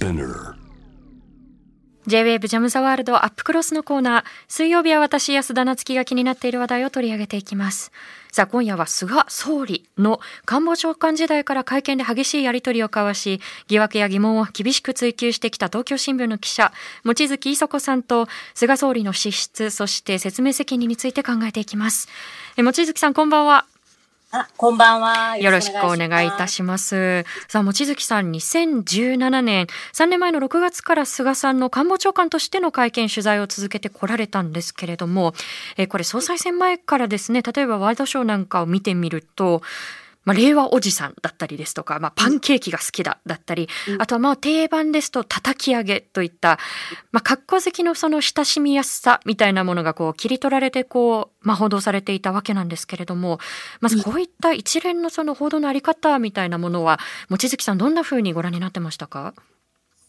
Spinner J-WAVE ジャムザワールドアップクロスのコーナー。水曜日は私、安田夏樹が気になっている話題を取り上げていきます。さあ、今夜は菅総理の官房長官時代から会見で激しいやり取りを交わし、疑惑や疑問を厳しく追及してきた東京新聞の記者、望月磯子さんと菅総理の資質、そして説明責任について考えていきます。望月さん、こんばんは。あ、こんばんは。よろしくお願いいたします。さあ、望月さん、2017年、3年前の6月から菅さんの官房長官としての会見、取材を続けてこられたんですけれども、えこれ総裁選前からですね、例えばワイドショーなんかを見てみると、まあ、令和おじさんだったりですとか、まあ、パンケーキが好きだだったり、あとはまあ定番ですと叩き上げといった、まあ、格好好きのその親しみやすさみたいなものがこう切り取られてこう、まあ、報道されていたわけなんですけれども、まずこういった一連のその報道のあり方みたいなものは、望月さんどんな風にご覧になってましたか？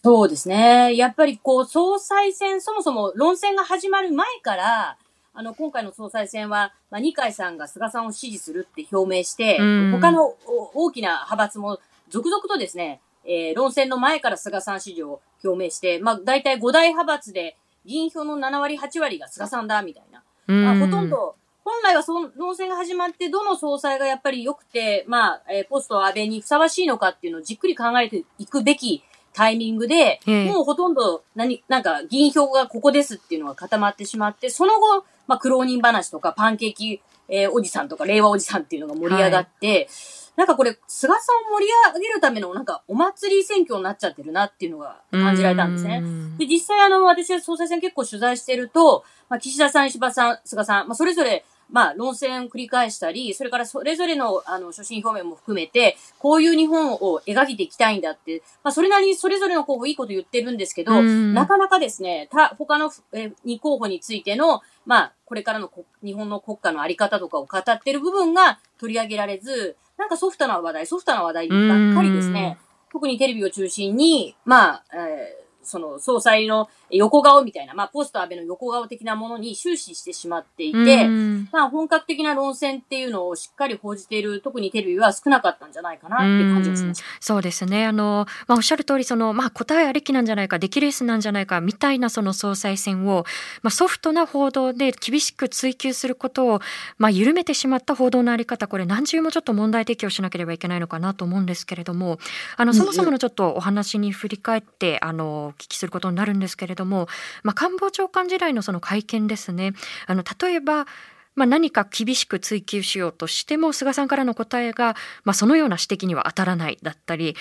そうですね。やっぱりこう、総裁選、そもそも論戦が始まる前から、あの、今回の総裁選は、まあ、二階さんが菅さんを支持するって表明してうん、他のお大きな派閥も続々とですね、えー論戦の前から菅さん支持を表明して、まあ、大体5大派閥で議員票の7割、8割が菅さんだ、みたいな。まあ、ほとんど、本来はその論戦が始まって、どの総裁がやっぱり良くて、まあ、えーポスト安倍にふさわしいのかっていうのをじっくり考えていくべきタイミングで、ええ。もうほとんど、何、なんか、議員票がここですっていうのが固まってしまって、その後、まあ、苦労人話とか、パンケーキ、えーおじさんとか、令和おじさんっていうのが盛り上がって、なんかこれ、菅さんを盛り上げるための、なんか、お祭り選挙になっちゃってるなっていうのが感じられたんですね。うんで、実際あの、私は総裁選結構取材してると、まあ、岸田さん、石破さん、菅さん、まあ、それぞれ、まあ、論戦を繰り返したり、それからそれぞれの、あの、所信表明も含めて、こういう日本を描いていきたいんだって、まあ、それなりにそれぞれの候補いいこと言ってるんですけど、うん。なかなかですね、た、他の、えー、2候補についての、まあ、これからのこ日本の国家のあり方とかを語ってる部分が取り上げられず、なんかソフトな話題、ソフトな話題ばっかりですね、特にテレビを中心に、まあ、えーその総裁の横顔みたいな、まあ、ポスト安倍の横顔的なものに終始してしまっていて、まあ、本格的な論戦っていうのをしっかり報じている、特にテレビは少なかったんじゃないかなっていう感じがしまし。そうですね。あの、まあ、おっしゃる通り、その、まあ、答えありきなんじゃないか、出来レースなんじゃないか、みたいなその総裁選を、まあ、ソフトな報道で厳しく追求することを、まあ、緩めてしまった報道のあり方、これ何重もちょっと問題提起をしなければいけないのかなと思うんですけれども、あの、そもそものちょっとお話に振り返って、あの、お聞きすることになるんですけれども、まあ、官房長官時代のその会見ですね。あの、例えば、まあ、何か厳しく追及しようとしても菅さんからの答えが、まあ、そのような指摘には当たらないだったり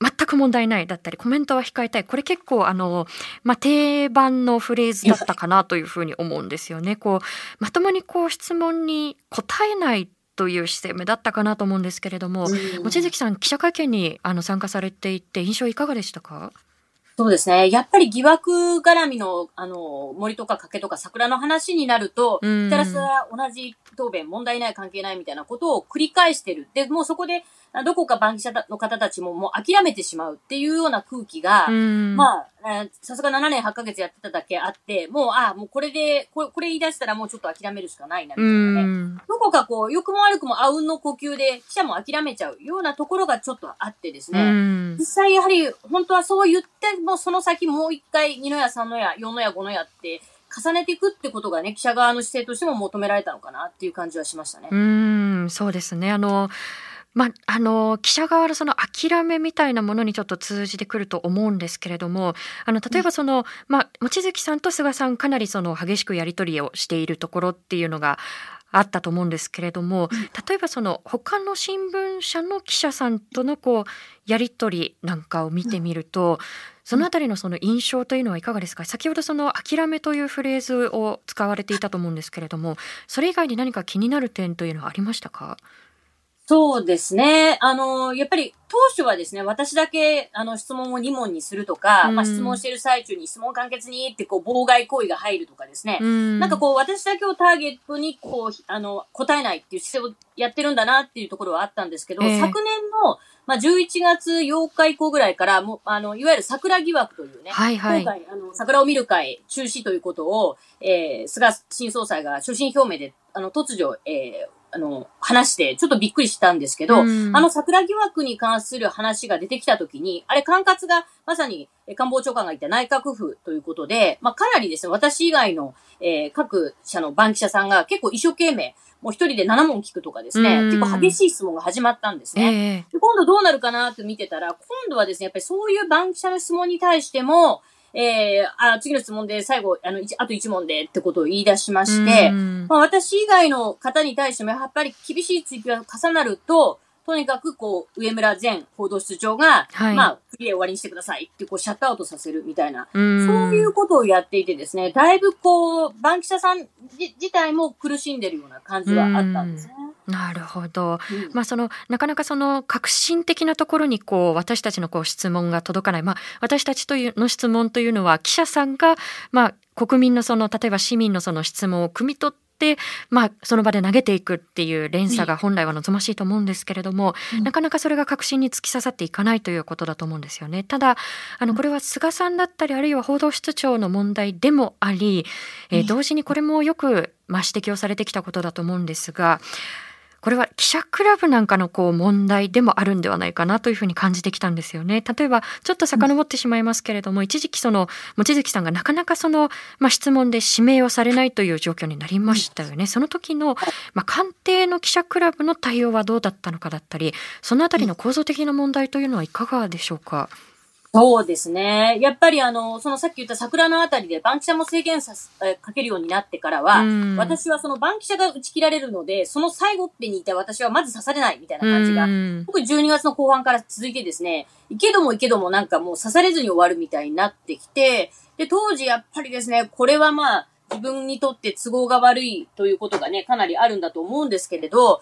全く問題ないだったりコメントは控えたいこれ結構あの、まあ、定番のフレーズだったかなというふうに思うんですよね。こうまともにこう質問に答えないという姿勢だったかなと思うんですけれども、望月さん記者会見にあの参加されていて印象いかがでしたか？そうですね。やっぱり疑惑絡みの、あの、森とか竹とか桜の話になると、うんひたらすら同じ答弁、問題ない関係ないみたいなことを繰り返してる。で、もうそこで、あどこか番記者の方たちももう諦めてしまうっていうような空気が、うんまあ、えーさすが7年8ヶ月やってただけあって、もう、ああ、もうこれで、これ、これ言い出したらもうちょっと諦めるしかないな、みうたいなね。んどこかこう、良くも悪くもあうんの呼吸で、記者も諦めちゃうようなところがちょっとあってですね。うん実際やはり、本当はそう言っても、その先もう一回、2の矢、3の矢、4の矢、5の矢って、重ねていくってことがね、記者側の姿勢としても求められたのかなっていう感じはしましたね。うん、そうですね。あの、まあ、あの、記者側のその諦めみたいなものにちょっと通じてくると思うんですけれども、あの、例えばその、まあ、望月さんと菅さんかなりその激しくやり取りをしているところっていうのが、あったと思うんですけれども、例えばその他の新聞社の記者さんとのこうやり取りなんかを見てみると、そのあたりのその印象というのはいかがですか？先ほどその諦めというフレーズを使われていたと思うんですけれどもそれ以外に何か気になる点というのはありましたか？そうですね。あの、やっぱり当初はですね、私だけ、あの、質問を2問にするとか、うんまあ、質問している最中に質問簡潔にって、こう、妨害行為が入るとかですね。うんなんかこう、私だけをターゲットに、こう、あの、答えないっていう姿勢をやってるんだなっていうところはあったんですけど、ええ昨年の、まあ、11月8日以降ぐらいから、もう、あの、いわゆる桜疑惑というね、はいはい今回、あの、桜を見る会中止ということを、えー、菅新総裁が所信表明で、あの、突如、えー、あの、話して、ちょっとびっくりしたんですけど、あの桜疑惑に関する話が出てきたときに、あれ管轄がまさに官房長官が言った内閣府ということで、まあ、かなりですね、私以外の、えー、各社の番記者さんが結構一生懸命、もう一人で7問聞くとかですね、結構激しい質問が始まったんですね。えー、今度どうなるかなって見てたら、今度はですね、やっぱりそういう番記者の質問に対しても、えー、あ、次の質問で最後、あの、あと1問でってことを言い出しまして、まあ、私以外の方に対してもやっぱり厳しい追及が重なると、とにかく、こう、上村前報道室長が、はい、まあ、次で終わりにしてくださいって、こう、シャットアウトさせるみたいな、そういうことをやっていてですね、だいぶこう、バンキシャさん自体も苦しんでるような感じはあったんですね。なるほど。うん、まあそのなかなかその革新的なところにこう私たちのこう質問が届かない。まあ私たちというの質問というのは記者さんがまあ国民のその例えば市民のその質問を汲み取って、まあ、その場で投げていくっていう連鎖が本来は望ましいと思うんですけれども、うん、なかなかそれが確信に突き刺さっていかないということだと思うんですよね。ただあのこれは菅さんだったりあるいは報道室長の問題でもあり、えー、同時にこれもよく、まあ、指摘をされてきたことだと思うんですがこれは記者クラブなんかのこう問題でもあるんではないかなというふうに感じてきたんですよね。例えばちょっと遡ってしまいますけれども、一時期その望月さんがなかなかその、まあ、質問で指名をされないという状況になりましたよね。その時の、まあ、官邸の記者クラブの対応はどうだったのかだったり、そのあたりの構造的な問題というのはいかがでしょうか？そうですね。やっぱりあの、そのさっき言った桜のあたりでバンキシャも制限さす、えかけるようになってからは、私はそのバンキシャが打ち切られるので、その最後ってにいた私はまず刺されないみたいな感じが、特に12月の後半から続いてですね、いけどもいけどもなんかもう刺されずに終わるみたいになってきて、で、当時やっぱりですね、これはまあ、自分にとって都合が悪いということがね、かなりあるんだと思うんですけれど、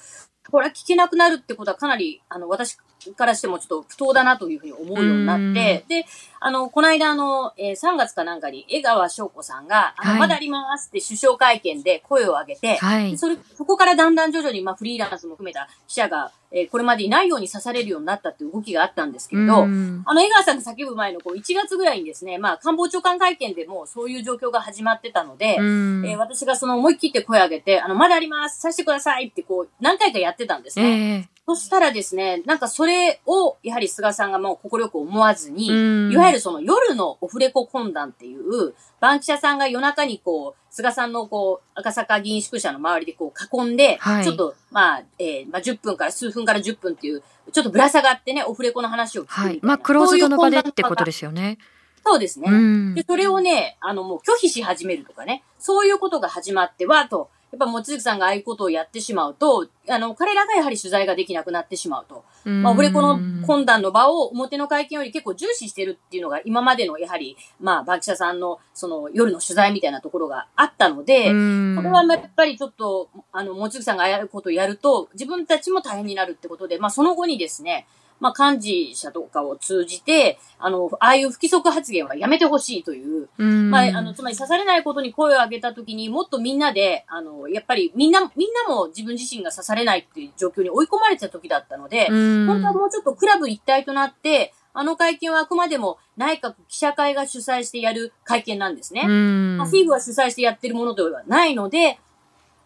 これは聞けなくなるってことはかなり、あの、私からしてもちょっと不当だなというふうに思うようになって、で、あの、この間あの、えー、3月かなんかに江川翔子さんが、あの、はい、まだありますって首相会見で声を上げて、はい、それ、そこからだんだん徐々に、まあ、フリーランスも含めた記者が、えー、これまでいないように刺されるようになったっていう動きがあったんですけれど、あの、江川さんが叫ぶ前のこう1月ぐらいにですね、まあ、官房長官会見でもそういう状況が始まってたので、えー、私がその思い切って声を上げて、あの、まだありますさせてくださいってこう、何回かやってたんですね。えーそしたらですね、なんかそれを、やはり菅さんがもう心よく思わずに、いわゆるその夜のオフレコ懇談っていう、バンキシャさんが夜中にこう、菅さんのこう、赤坂議員宿舎の周りでこう囲んで、はい、ちょっと、まあ、えー、まあ10分から数分から10分っていう、ちょっとぶら下がってね、オフレコの話を聞くはい。まあ、クローズドの場でってことですよね。そうですね。で、それをね、あの、もう拒否し始めるとかね、そういうことが始まっては、と、やっぱ、もつさんがああいうことをやってしまうと、あの、彼らがやはり取材ができなくなってしまうと。まあ、俺この懇談の場を表の会見より結構重視してるっていうのが今までのやはり、まあ、バキシャさんのその夜の取材みたいなところがあったので、これはやっぱりちょっと、あの、もつさんがああいうことをやると、自分たちも大変になるってことで、まあ、その後にですね、まあ、幹事者とかを通じて、あの、ああいう不規則発言はやめてほしいという、うまあ、あの、つまり刺されないことに声を上げたときにもっとみんなで、あの、やっぱりみんな、みんなも自分自身が刺されないっていう状況に追い込まれてた時だったので、本当はもうちょっとクラブ一体となって、あの会見はあくまでも内閣記者会が主催してやる会見なんですね。まあ、フィーブは主催してやってるものではないので、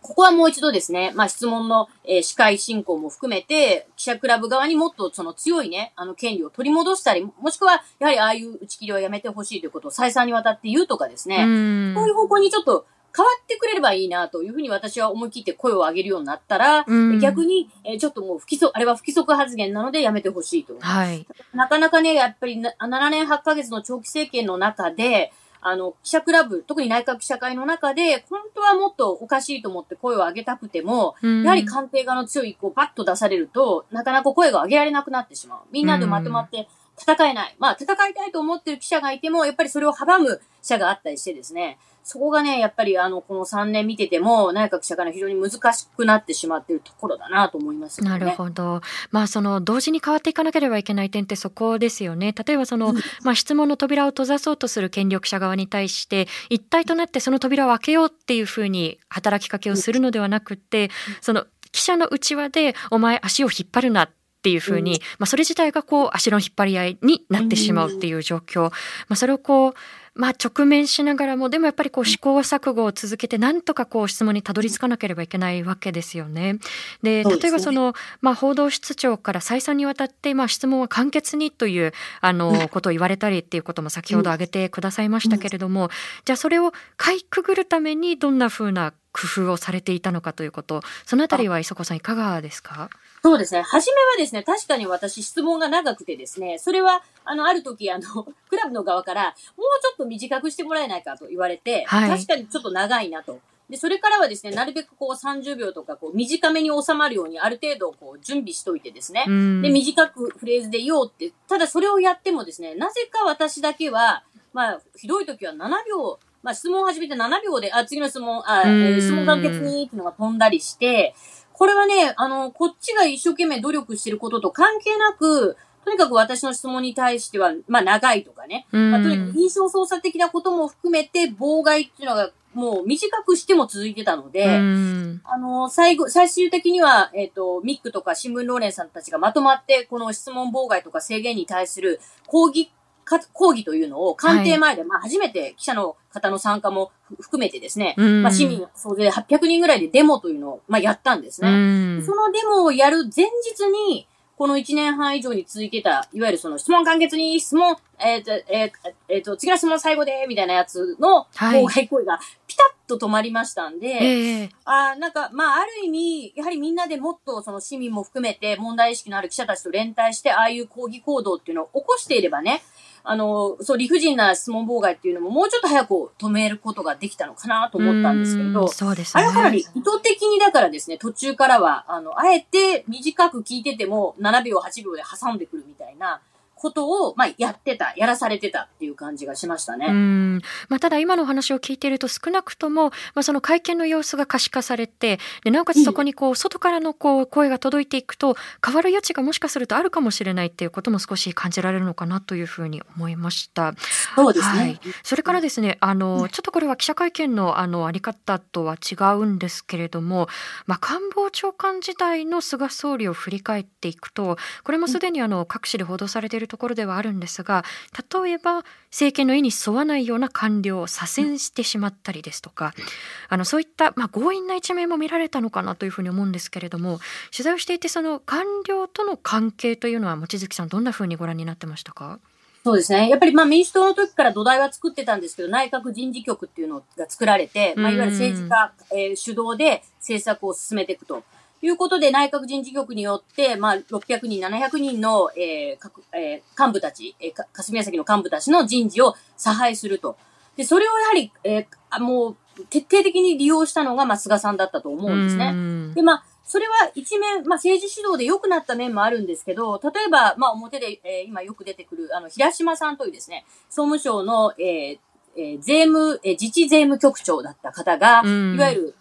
ここはもう一度ですね、まあ質問の、えー、司会進行も含めて、記者クラブ側にもっとその強いね、あの権利を取り戻したり、もしくは、やはりああいう打ち切りはやめてほしいということを再三にわたって言うとかですね、そういう方向にちょっと変わってくれればいいなというふうに私は思い切って声を上げるようになったら、逆に、えー、ちょっともう不規則、あれは不規則発言なのでやめてほしいと。はい。なかなかね、やっぱり7年8ヶ月の長期政権の中で、あの、記者クラブ、特に内閣記者会の中で、本当はもっとおかしいと思って声を上げたくても、やはり官邸側の強い意向をバッと出されると、なかなか声が上げられなくなってしまう。みんなでまとまって戦えない。まあ、戦いたいと思ってる記者がいても、やっぱりそれを阻む記者があったりしてですね、そこがね、やっぱりあの、この3年見てても、内閣記者会の非常に難しくなってしまっているところだなと思います、ね、なるほど。まあ、その、同時に変わっていかなければいけない点ってそこですよね。例えばその、まあ、質問の扉を閉ざそうとする権力者側に対して、一体となってその扉を開けようっていうふうに働きかけをするのではなくて、その、記者の内輪で、お前足を引っ張るなっっっていうふうに、まあ、それ自体がこう足の引っ張り合いになってしまうっていう状況、まあ、それをこうまあ、直面しながらもでもやっぱりこう試行錯誤を続けてなんとかこう質問にたどり着かなければいけないわけですよね。で例えばその、まあ、報道室長から再三にわたって、まあ、質問は簡潔にというあのことを言われたりっていうことも先ほど挙げてくださいましたけれども、じゃあそれをかいくぐるためにどんなふうな工夫をされていたのかということ、そのあたりは磯子さんいかがですか？そうですね。初めはですね、確かに私質問が長くてですね、それは、あの、ある時、あの、クラブの側から、もうちょっと短くしてもらえないかと言われて、はい、確かにちょっと長いなと。で、それからはですね、なるべくこう30秒とかこう短めに収まるようにある程度こう準備しといてですね。で、短くフレーズで言おうって、ただそれをやってもですね、なぜか私だけは、まあ、ひどい時は7秒まあ、質問を始めて7秒で、あ、次の質問、あ、えー、質問簡潔にっていうのが飛んだりして、これはね、あの、こっちが一生懸命努力してることと関係なく、とにかく私の質問に対しては、まあ長いとかね、まあ、とにかく印象操作的なことも含めて妨害っていうのがもう短くしても続いてたので、あの、最後、最終的には、えっ、ー、と、ミックとか新聞ローレンさんたちがまとまって、この質問妨害とか制限に対する抗議か講義というのを官邸前で、はい、まあ初めて記者の方の参加も含めてですね、まあ市民総勢800人ぐらいでデモというのを、まあやったんですね。そのデモをやる前日に、この1年半以上に続いてた、いわゆるその質問簡潔に質問、えっ、ー、と、えっ、ー、えー、と、次の質問最後で、みたいなやつの妨害行為がピタッと止まりましたんで、はい、あなんか、まあ、ある意味、やはりみんなでもっとその市民も含めて問題意識のある記者たちと連帯して、ああいう抗議行動っていうのを起こしていればね、あの、そう、理不尽な質問妨害っていうのももうちょっと早く止めることができたのかなと思ったんですけど、そうですね。あれかなり意図的にだからですね、途中からは、あの、あえて短く聞いてても7秒、8秒で挟んでくるみたいな、ことを、まあ、やってた、やらされてたっていう感じがしましたね。うん。まあ、ただ今の話を聞いていると少なくとも、まあ、その会見の様子が可視化されて、で、なおかつそこにこう、外からのこう、声が届いていくと、変わる余地がもしかするとあるかもしれないっていうことも少し感じられるのかなというふうに思いました。そうですね。はい。それからですね、あの、ちょっとこれは記者会見のあの、あり方とは違うんですけれども、まあ、官房長官時代の菅総理を振り返っていくと、これもすでにあの、各紙で報道されているところではあるんですですが例えば政権の意に沿わないような官僚を左遷してしまったりですとかあのそういった、まあ、強引な一面も見られたのかなというふうに思うんですけれども取材をしていてその官僚との関係というのは望月さんどんなふうにご覧になってましたか？そうですね。やっぱりまあ民主党の時から土台は作ってたんですけど、内閣人事局っていうのが作られて、まあ、いわゆる政治家、えー、主導で政策を進めていくと。いうことで、内閣人事局によって、まあ、600人、700人の、えーえー、幹部たち、えー、霞が関の幹部たちの人事を差配すると。で、それをやはり、えー、もう、徹底的に利用したのが、まあ、菅さんだったと思うんですね。で、まあ、それは一面、まあ、政治指導で良くなった面もあるんですけど、例えば、まあ、表で、えー、今よく出てくる、あの、平島さんというですね、総務省の、えーえー、税務、えー、自治税務局長だった方が、いわゆる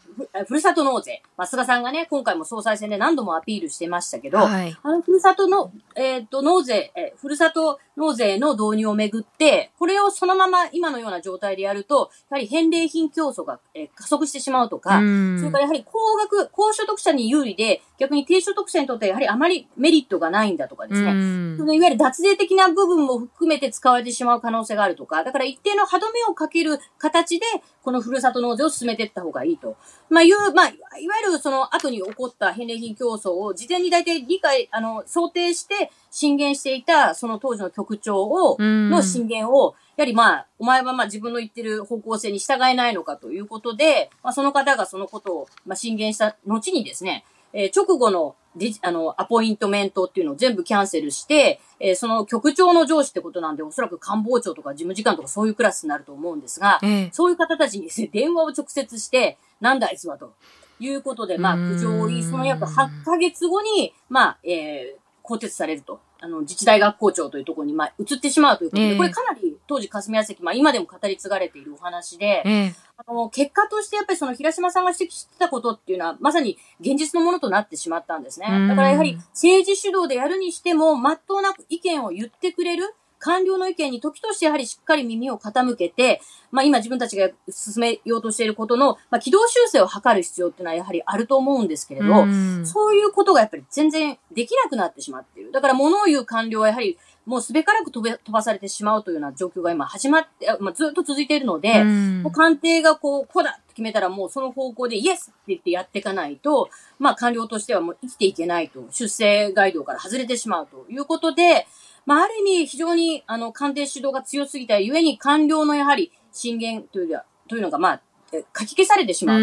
ふるさと納税。まあ、菅さんがね、今回も総裁選で何度もアピールしてましたけど、はい、あの、ふるさとの、えっ、ー、と、納税、えー、ふるさと納税の導入をめぐって、これをそのまま今のような状態でやると、やはり返礼品競争が、えー、加速してしまうとか、それからやはり高額、高所得者に有利で、逆に低所得者にとってはやはりあまりメリットがないんだとかですね、そのいわゆる脱税的な部分も含めて使われてしまう可能性があるとか、だから一定の歯止めをかける形で、このふるさと納税を進めていった方がいいと。まあ、いう、まあ、いわゆるその後に起こった返礼品競争を事前に大体理解、あの、想定して進言していた、その当時の局長を、の進言を、やはりまあ、お前はまあ自分の言ってる方向性に従えないのかということで、まあその方がそのことを、まあ進言した後にですね、えー、直後のあの、アポイントメントっていうのを全部キャンセルして、えー、その局長の上司ってことなんで、おそらく官房長とか事務次官とかそういうクラスになると思うんですが、えそういう方たちにですね、電話を直接して、なんだあいつはと。いうことで、まあ、苦情を言い、その約8ヶ月後に、まあ、えー、更迭されると。あの、自治大学校長というところに、まあ、移ってしまうということで、えー、これかなり当時霞が関、まあ、今でも語り継がれているお話で、えー、あの、結果としてやっぱりその平島さんが指摘してたことっていうのは、まさに現実のものとなってしまったんですね。だからやはり政治主導でやるにしても、まっとうな意見を言ってくれる、官僚の意見に時としてやはりしっかり耳を傾けて、まあ今自分たちが進めようとしていることの、まあ軌道修正を図る必要っていうのはやはりあると思うんですけれど、そういうことがやっぱり全然できなくなってしまっている。だから物を言う官僚はやはりもうすべからく飛べ飛ばされてしまうというような状況が今始まって、まあ、ずっと続いているので、もう官邸がこう、こうだって決めたらもうその方向でイエスって言ってやっていかないと、まあ官僚としてはもう生きていけないと、出世街道から外れてしまうということで、まあある意味非常にあの官邸主導が強すぎたゆえに官僚のやはり進言というというのがまあ書き消されてしまう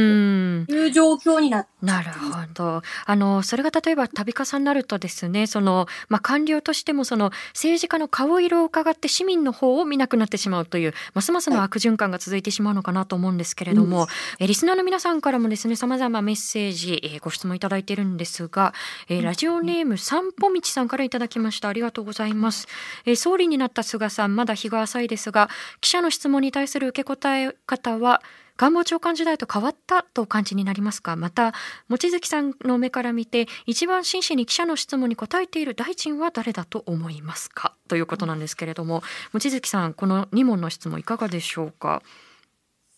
という状況になってなるほど。あの、それが例えば度重なるとですね、その、まあ、官僚としてもその政治家の顔色を伺って市民の方を見なくなってしまうという、ますますの悪循環が続いてしまうのかなと思うんですけれども、はい、えリスナーの皆さんからもですね、様々メッセージ、えー、ご質問いただいているんですが、えー、ラジオネーム散歩道さんからいただきました。ありがとうございます。えー、総理になった菅さん、まだ日が浅いですが、記者の質問に対する受け答え方は、官房長官時代と変わったと感じになりますか？また望月さんの目から見て一番真摯に記者の質問に答えている大臣は誰だと思いますか？ということなんですけれども望月さんこの2問の質問いかがでしょうか？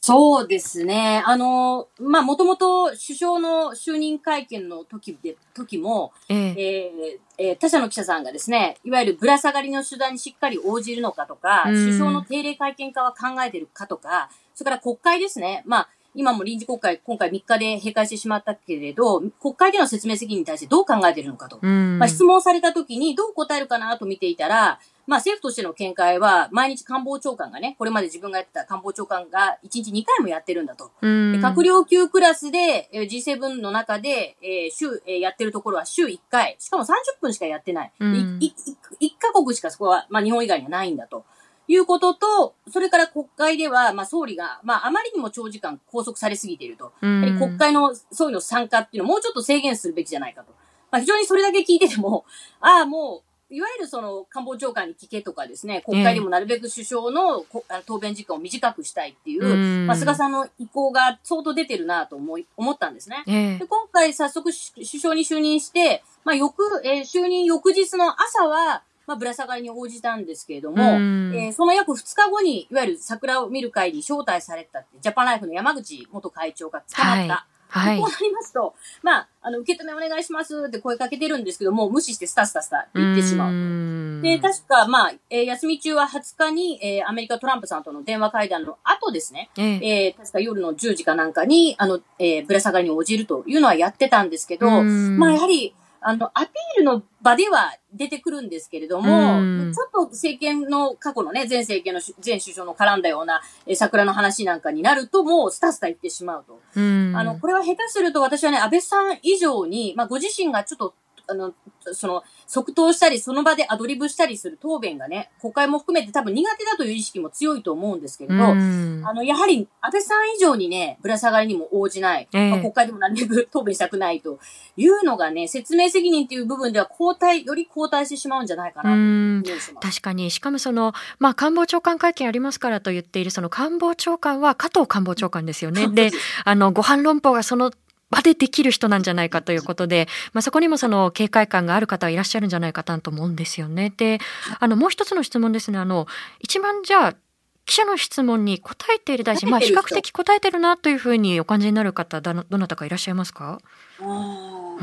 そうですね。あの、まあ、もともと首相の就任会見の時で、時も、えー、えー、えー、他社の記者さんがですね、いわゆるぶら下がりの手段にしっかり応じるのかとか、首相の定例会見化は考えてるかとか、それから国会ですね。まあ、今も臨時国会、今回3日で閉会してしまったけれど、国会での説明責任に対してどう考えているのかと。まあ、質問された時にどう答えるかなと見ていたら、まあ政府としての見解は、毎日官房長官がね、これまで自分がやってた官房長官が1日2回もやってるんだと。閣僚級クラスで G7 の中で、えー、週、えー、やってるところは週1回、しかも30分しかやってない。1, 1カ国しかそこは、まあ日本以外にはないんだと。いうことと、それから国会では、まあ、総理が、まあ、あまりにも長時間拘束されすぎていると。国会の総理の参加っていうのをもうちょっと制限するべきじゃないかと。まあ、非常にそれだけ聞いてても、ああ、もう、いわゆるその官房長官に聞けとかですね、国会でもなるべく首相の答弁時間を短くしたいっていう、まあ、菅さんの意向が相当出てるなと思い、思ったんですね。で今回早速首相に就任して、まあ、翌、えー、就任翌日の朝は、まあ、ぶら下がりに応じたんですけれども、えー、その約2日後に、いわゆる桜を見る会に招待されたって、ジャパンライフの山口元会長が捕まった。はい。こうなりますと、まあ、あの、受け止めお願いしますって声かけてるんですけども、無視してスタスタスタって言ってしまうと。で、確か、まあ、えー、休み中は20日に、えー、アメリカトランプさんとの電話会談の後ですね、えー、えー、確か夜の10時かなんかに、あの、えー、ぶら下がりに応じるというのはやってたんですけど、まあ、やはり、あの、アピールの場では出てくるんですけれども、ちょっと政権の過去のね、前政権の前首相の絡んだような、え桜の話なんかになると、もうスタスタ言ってしまうと。あの、これは下手すると私はね、安倍さん以上に、まあ、ご自身がちょっとあの、その、即答したり、その場でアドリブしたりする答弁がね、国会も含めて多分苦手だという意識も強いと思うんですけれど、あの、やはり安倍さん以上にね、ぶら下がりにも応じない、えー、まあ、国会でもなるべく答弁したくないというのがね、説明責任っていう部分では交代、より交代してしまうんじゃないかなと思い確かに、しかもその、まあ、官房長官会見ありますからと言っている、その官房長官は加藤官房長官ですよね。で、あの、ご飯論法がその場でできる人なんじゃないかということで、まあ、そこにもその警戒感がある方はいらっしゃるんじゃないかなと思うんですよね。で、あの、もう一つの質問ですね。あの、一番じゃあ、記者の質問に答えている大臣、まあ、比較的答えてるなというふうにお感じになる方、どなたかいらっしゃいますか？あ、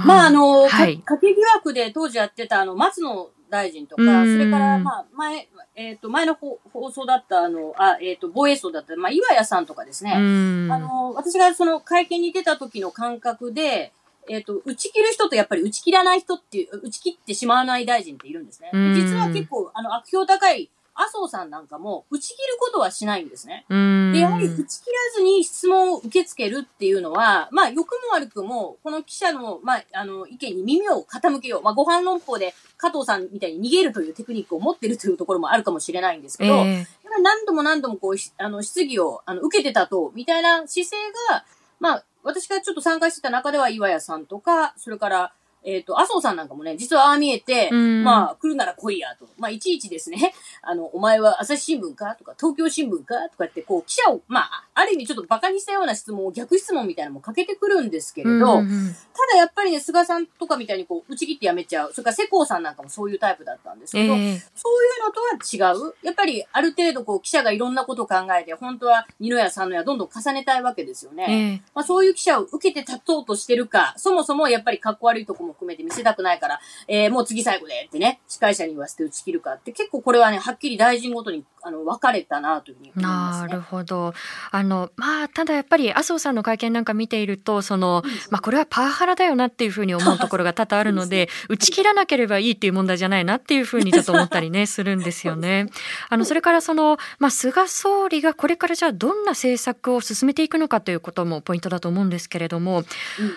まあ、あの、はい、家計疑惑で当時やってた、あの、松野大臣とか、それから、まあ、前、えっ、ー、と、前の放送だった、あの、あ、えっ、ー、と、防衛省だった、まあ、岩屋さんとかですね。あの、私がその会見に出た時の感覚で、えっ、ー、と、打ち切る人とやっぱり打ち切らない人っていう、打ち切ってしまわない大臣っているんですね。実は結構、あの、悪評高い麻生さんなんかも打ち切ることはしないんですね。で、やはり打ち切らずに質問を受け付けるっていうのは、まあ、良くも悪くも、この記者の、まあ、あの、意見に耳を傾けよう。まあ、ご飯論法で加藤さんみたいに逃げるというテクニックを持ってるというところもあるかもしれないんですけど、えー、何度も何度もこう、あの、質疑を、あの、受けてたと、みたいな姿勢が、まあ、私がちょっと参加してた中では岩屋さんとか、それから、えっ、と、麻生さんなんかもね、実はああ見えて、うんまあ、来るなら来いやと。まあ、いちいちですね、あの、お前は朝日新聞か？とか、東京新聞か？とかって、こう、記者を、まあ、ある意味ちょっと馬鹿にしたような質問を、逆質問みたいなのもかけてくるんですけれど、うんうんただやっぱりね、菅さんとかみたいにこう、打ち切ってやめちゃう。それから世耕さんなんかもそういうタイプだったんですけど、ええそういうのとは違う。やっぱり、ある程度こう、記者がいろんなことを考えて、本当は二の矢三の矢どんどん重ねたいわけですよね。ええまあそういう記者を受けて立とうとしてるか、そもそもやっぱり格好悪いとこも含めて見せたくないから、えー、もう次最後でってね、司会者に言わせて打ち切るかって、結構これはね、はっきり大臣ごとに、あの、分かれたなというふうに思いますね。なるほど。あの、まあ、ただやっぱり麻生さんの会見なんか見ていると、その、まあ、これはパワハラだよなっていうふうに思うところが多々あるので、打ち切らなければいいっていう問題じゃないなっていうふうにちょっと思ったりね、するんですよね。あの、それからその、まあ、菅総理がこれからじゃあどんな政策を進めていくのかということもポイントだと思うんですけれども、うん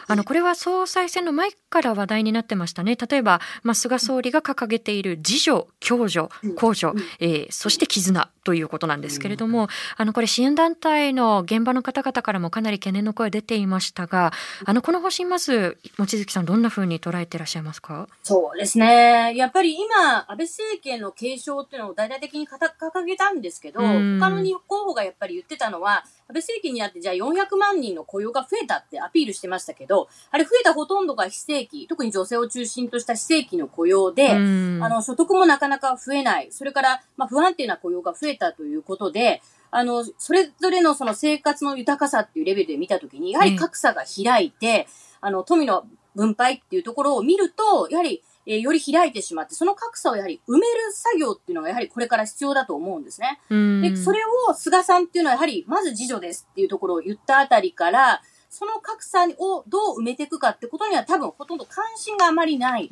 あのこれは総裁選の前から話題になってましたね。例えば、まあ、菅総理が掲げている自助、共助うん、公助うん、えーそして絆ということなんですけれども、あのこれ支援団体の現場の方々からもかなり懸念の声出ていましたが、あのこの方針まず望月さんどんな風に捉えていらっしゃいますか？そうですね。やっぱり今、安倍政権の継承っていうのを大々的に掲げたんですけど、うん他の二候補がやっぱり言ってたのは、安倍政権になってじゃあ400万人の雇用が増えたってアピールしてましたけど、あれ増えたほとんどが非正規、特に女性を中心とした非正規の雇用で、うんあの、所得もなかなか増えない。それから、まあ、不安定な雇用が増えたということで、あの、それぞれのその生活の豊かさっていうレベルで見たときに、やはり格差が開いて、あの、富の分配っていうところを見ると、やはり、えーより開いてしまって、その格差をやはり埋める作業っていうのがやはりこれから必要だと思うんですね。うんで、それを菅さんっていうのはやはり、まず自助ですっていうところを言ったあたりから、その格差をどう埋めていくかってことには多分ほとんど関心があまりない。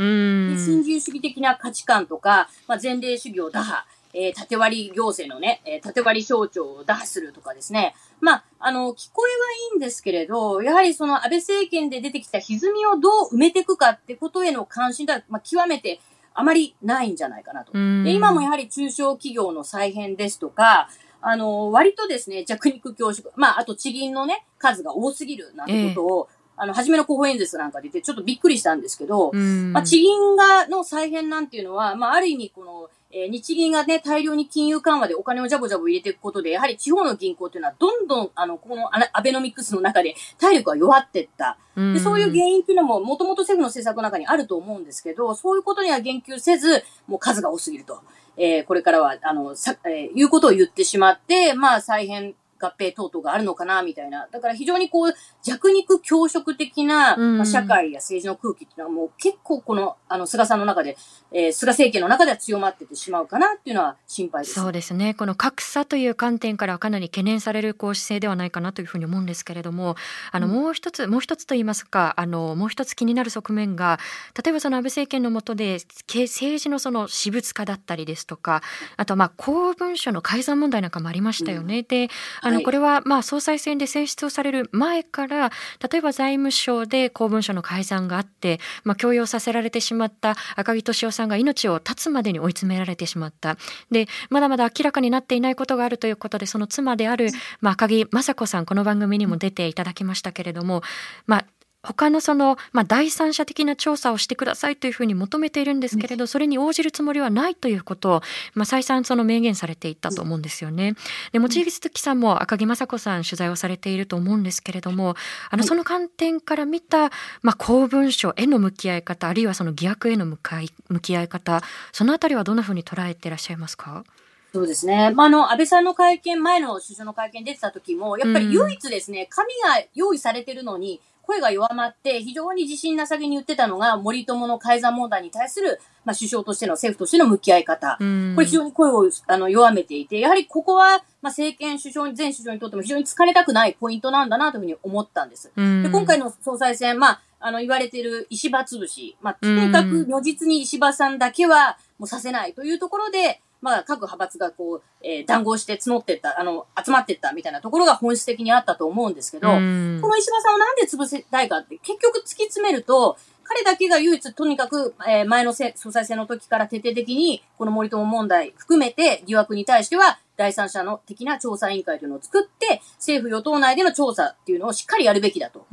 新自由主義的な価値観とか、まあ、前例主義を打破、えー縦割り行政のね、えー縦割り省庁を打破するとかですね。まあ、あの、聞こえはいいんですけれど、やはりその安倍政権で出てきた歪みをどう埋めていくかってことへの関心が、まあ、極めてあまりないんじゃないかなと。うんで今もやはり中小企業の再編ですとか、あの、割とですね、弱肉強食、まあ、あと地銀のね、数が多すぎるなんてことを、あの、初めの候補演説なんかで言って、ちょっとびっくりしたんですけど、うんまあ、地銀が、の再編なんていうのは、まあ、ある意味、この、えー日銀がね、大量に金融緩和でお金をジャボジャボ入れていくことで、やはり地方の銀行っていうのは、どんどん、あの、このアベノミクスの中で体力が弱っていった。で、そういう原因っていうのも、もともと政府の政策の中にあると思うんですけど、そういうことには言及せず、もう数が多すぎると。えーこれからは、あの、さ、えーいうことを言ってしまって、まあ、再編、合併等々があるのかな、みたいな。だから非常にこう、弱肉強食的な、うんまあ、社会や政治の空気っていうのはもう結構この、あの、菅さんの中で、えー菅政権の中では強まっててしまうかなっていうのは心配です。そうですねこの格差という観点からはかなり懸念されるこう姿勢ではないかなというふうに思うんですけれどもあのうんもう一つ、もう一つと言いますかあのもう一つ気になる側面が例えばその安倍政権の下でけ政治のその私物化だったりですとかあとまあ公文書の改ざん問題なんかもありましたよね。であはいのこれはまあ総裁選で選出をされる前から例えば財務省で公文書の改ざんがあって、まあ、強要させられてしまった赤木俊夫さんが命を絶つまでに追い詰められてしまった。でまだまだ明らかになっていないことがあるということでその妻である、まあ、赤木雅子さんこの番組にも出ていただきましたけれども、まあ、他のその、まあ、第三者的な調査をしてくださいというふうに求めているんですけれど、それに応じるつもりはないということを、まあ、再三その明言されていったと思うんですよね。で、望月さんも赤木雅子さん取材をされていると思うんですけれども、あの、はい。その観点から見た、まあ、公文書への向き合い方、あるいはその疑惑への向かい向き合い方、そのあたりはどんなふうに捉えていらっしゃいますか？そうですね。まあ、あの、安倍さんの会見、前の首相の会見出てた時も、やっぱり唯一ですね、紙が用意されてるのに、声が弱まって、非常に自信なさげに言ってたのが、森友の改ざん問題に対する、まあ、首相としての、政府としての向き合い方。うんこれ非常に声をあの弱めていて、やはりここは、まあ、政権首相に、前首相にとっても非常に疲れたくないポイントなんだなというふうに思ったんです。うんで今回の総裁選、まあ、あの、言われている石破潰し、まあ、とにかく如実に石破さんだけはもうさせないというところで、まあ、各派閥がこう、えー談合して募ってった、あの、集まってったみたいなところが本質的にあったと思うんですけど、うんこの石破さんをなんで潰せたいかって、結局突き詰めると、彼だけが唯一とにかく、えー前のせ総裁選の時から徹底的に、この森友問題含めて疑惑に対しては、第三者の的な調査委員会というのを作って、政府与党内での調査っていうのをしっかりやるべきだと。こ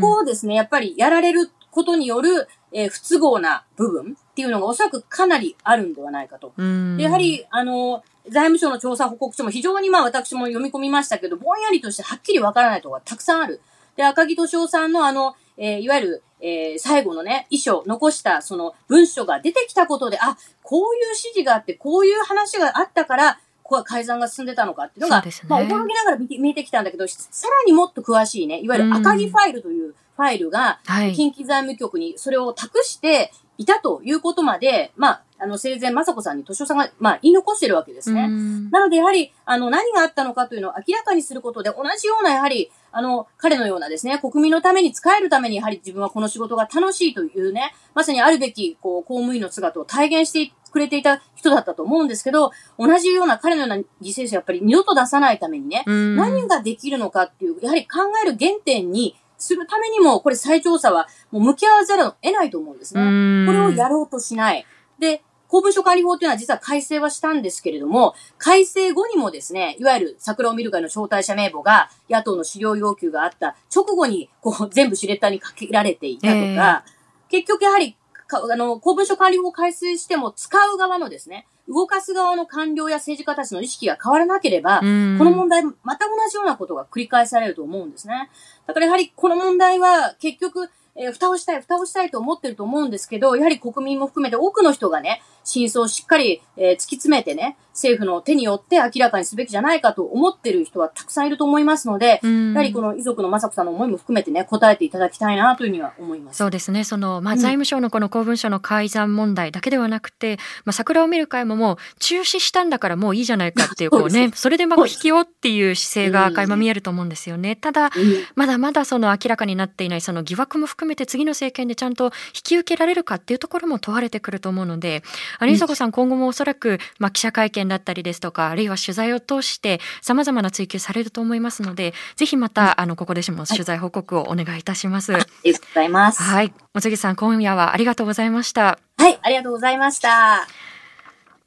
こをですね、やっぱりやられることによる、えー、不都合な部分っていうのがおそらくかなりあるんではないかと。でやはり、あの、財務省の調査報告書も非常にまあ私も読み込みましたけど、ぼんやりとしてはっきりわからないところがたくさんある。で、赤木敏夫さんのあの、えー、いわゆる、えー、最後のね、遺書、残したその文書が出てきたことで、あ、こういう指示があって、こういう話があったから、ここは改ざんが進んでたのかっていうのが、ね、まあ、驚きながら見見えてきたんだけど、さらにもっと詳しいね、いわゆる赤木ファイルというファイルが、近畿財務局にそれを託していたということまで、まあ、あの、生前、雅子さんに敏夫さんが、まあ、言い残してるわけですね。なので、やはり、あの、何があったのかというのを明らかにすることで、同じような、やはり、あの、彼のようなですね、国民のために使えるために、やはり自分はこの仕事が楽しいというね、まさにあるべき、こう、公務員の姿を体現してくれていた人だったと思うんですけど、同じような彼のような犠牲者やっぱり二度と出さないためにね、何ができるのかっていう、やはり考える原点に、するためにも、これ再調査はもう向き合わざるを得ないと思うんですね。これをやろうとしない。で、公文書管理法というのは実は改正はしたんですけれども、改正後にもですね、いわゆる桜を見る会の招待者名簿が野党の資料要求があった直後にこう全部シュレッダーにかけられていたとか、えー、結局やはりあの、公文書管理法を改正しても使う側のですね、動かす側の官僚や政治家たちの意識が変わらなければ、この問題、また同じようなことが繰り返されると思うんですね。だからやはりこの問題は結局、えー、蓋をしたい、蓋をしたいと思ってると思うんですけど、やはり国民も含めて多くの人がね、真相をしっかり、えー、突き詰めてね、政府の手によって明らかにすべきじゃないかと思ってる人はたくさんいると思いますので、やはりこの遺族の雅子さんの思いも含めてね、答えていただきたいなというふうには思います。そうですね。その、まあ、財務省のこの公文書の改ざん問題だけではなくて、まあ、桜を見る会ももう中止したんだからもういいじゃないかっていう、こうね、それでまあ、引きよっていう姿勢が垣間見えると思うんですよね。ただ、まだまだその明らかになっていないその疑惑も含めて次の政権でちゃんと引き受けられるかっていうところも問われてくると思うので、有里さん今後もおそらく、まあ、記者会見だったりですとか、あるいは取材を通して様々な追求されると思いますので、ぜひまた、あの、ここでも取材報告をお願いいたします。ありがとうございます。はい。お次さん、今夜はありがとうございました。はい、ありがとうございました。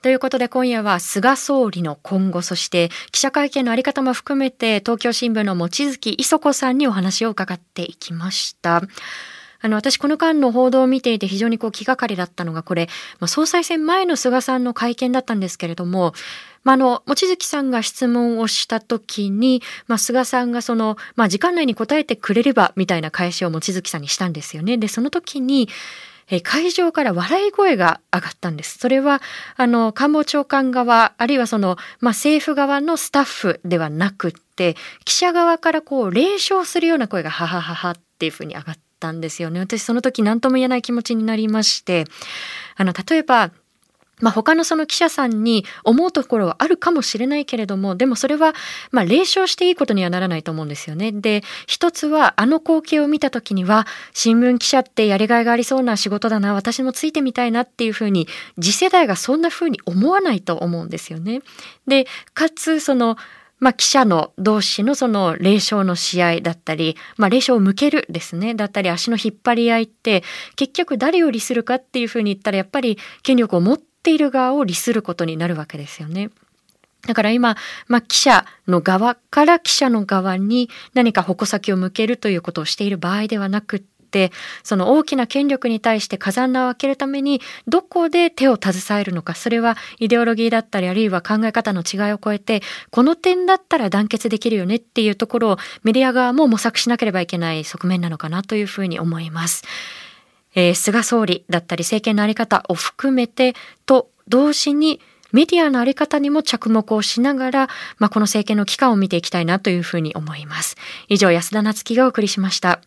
ということで今夜は菅総理の今後、そして記者会見のあり方も含めて東京新聞の望月磯子さんにお話を伺っていきました。あの、私この間の報道を見ていて非常にこう気がかりだったのがこれ、まあ、総裁選前の菅さんの会見だったんですけれども、まあ、あの、望月さんが質問をした時に、まあ、菅さんがその、まあ、時間内に答えてくれれば、みたいな返しを望月さんにしたんですよね。で、その時に、え会場から笑い声が上がったんです。それは、あの、官房長官側、あるいはその、まあ、政府側のスタッフではなくって、記者側からこう、連勝するような声が、ははははっていうふうに上がったんですよね。私その時何とも言えない気持ちになりまして、あの、例えば、まあ、他のその記者さんに思うところはあるかもしれないけれども、でもそれは、まあ、霊障していいことにはならないと思うんですよね。で、一つは、あの光景を見た時には、新聞記者ってやりがいがありそうな仕事だな、私もついてみたいなっていうふうに、次世代がそんなふうに思わないと思うんですよね。で、かつ、その、まあ、記者の同士のその霊障の試合だったり、まあ、霊障を向けるですね、だったり足の引っ張り合いって、結局誰を利するかっていうふうに言ったら、やっぱり権力を持っている側を利することになるわけですよね。だから今、まあ、記者の側から記者の側に何か矛先を向けるということをしている場合ではなくってその大きな権力に対して風穴を開けるためにどこで手を携えるのかそれはイデオロギーだったりあるいは考え方の違いを超えてこの点だったら団結できるよねっていうところをメディア側も模索しなければいけない側面なのかなというふうに思います。えー、菅総理だったり政権の在り方を含めてと同時にメディアのあり方にも着目をしながら、まあ、この政権の期間を見ていきたいなというふうに思います。以上、安田夏樹がお送りしました。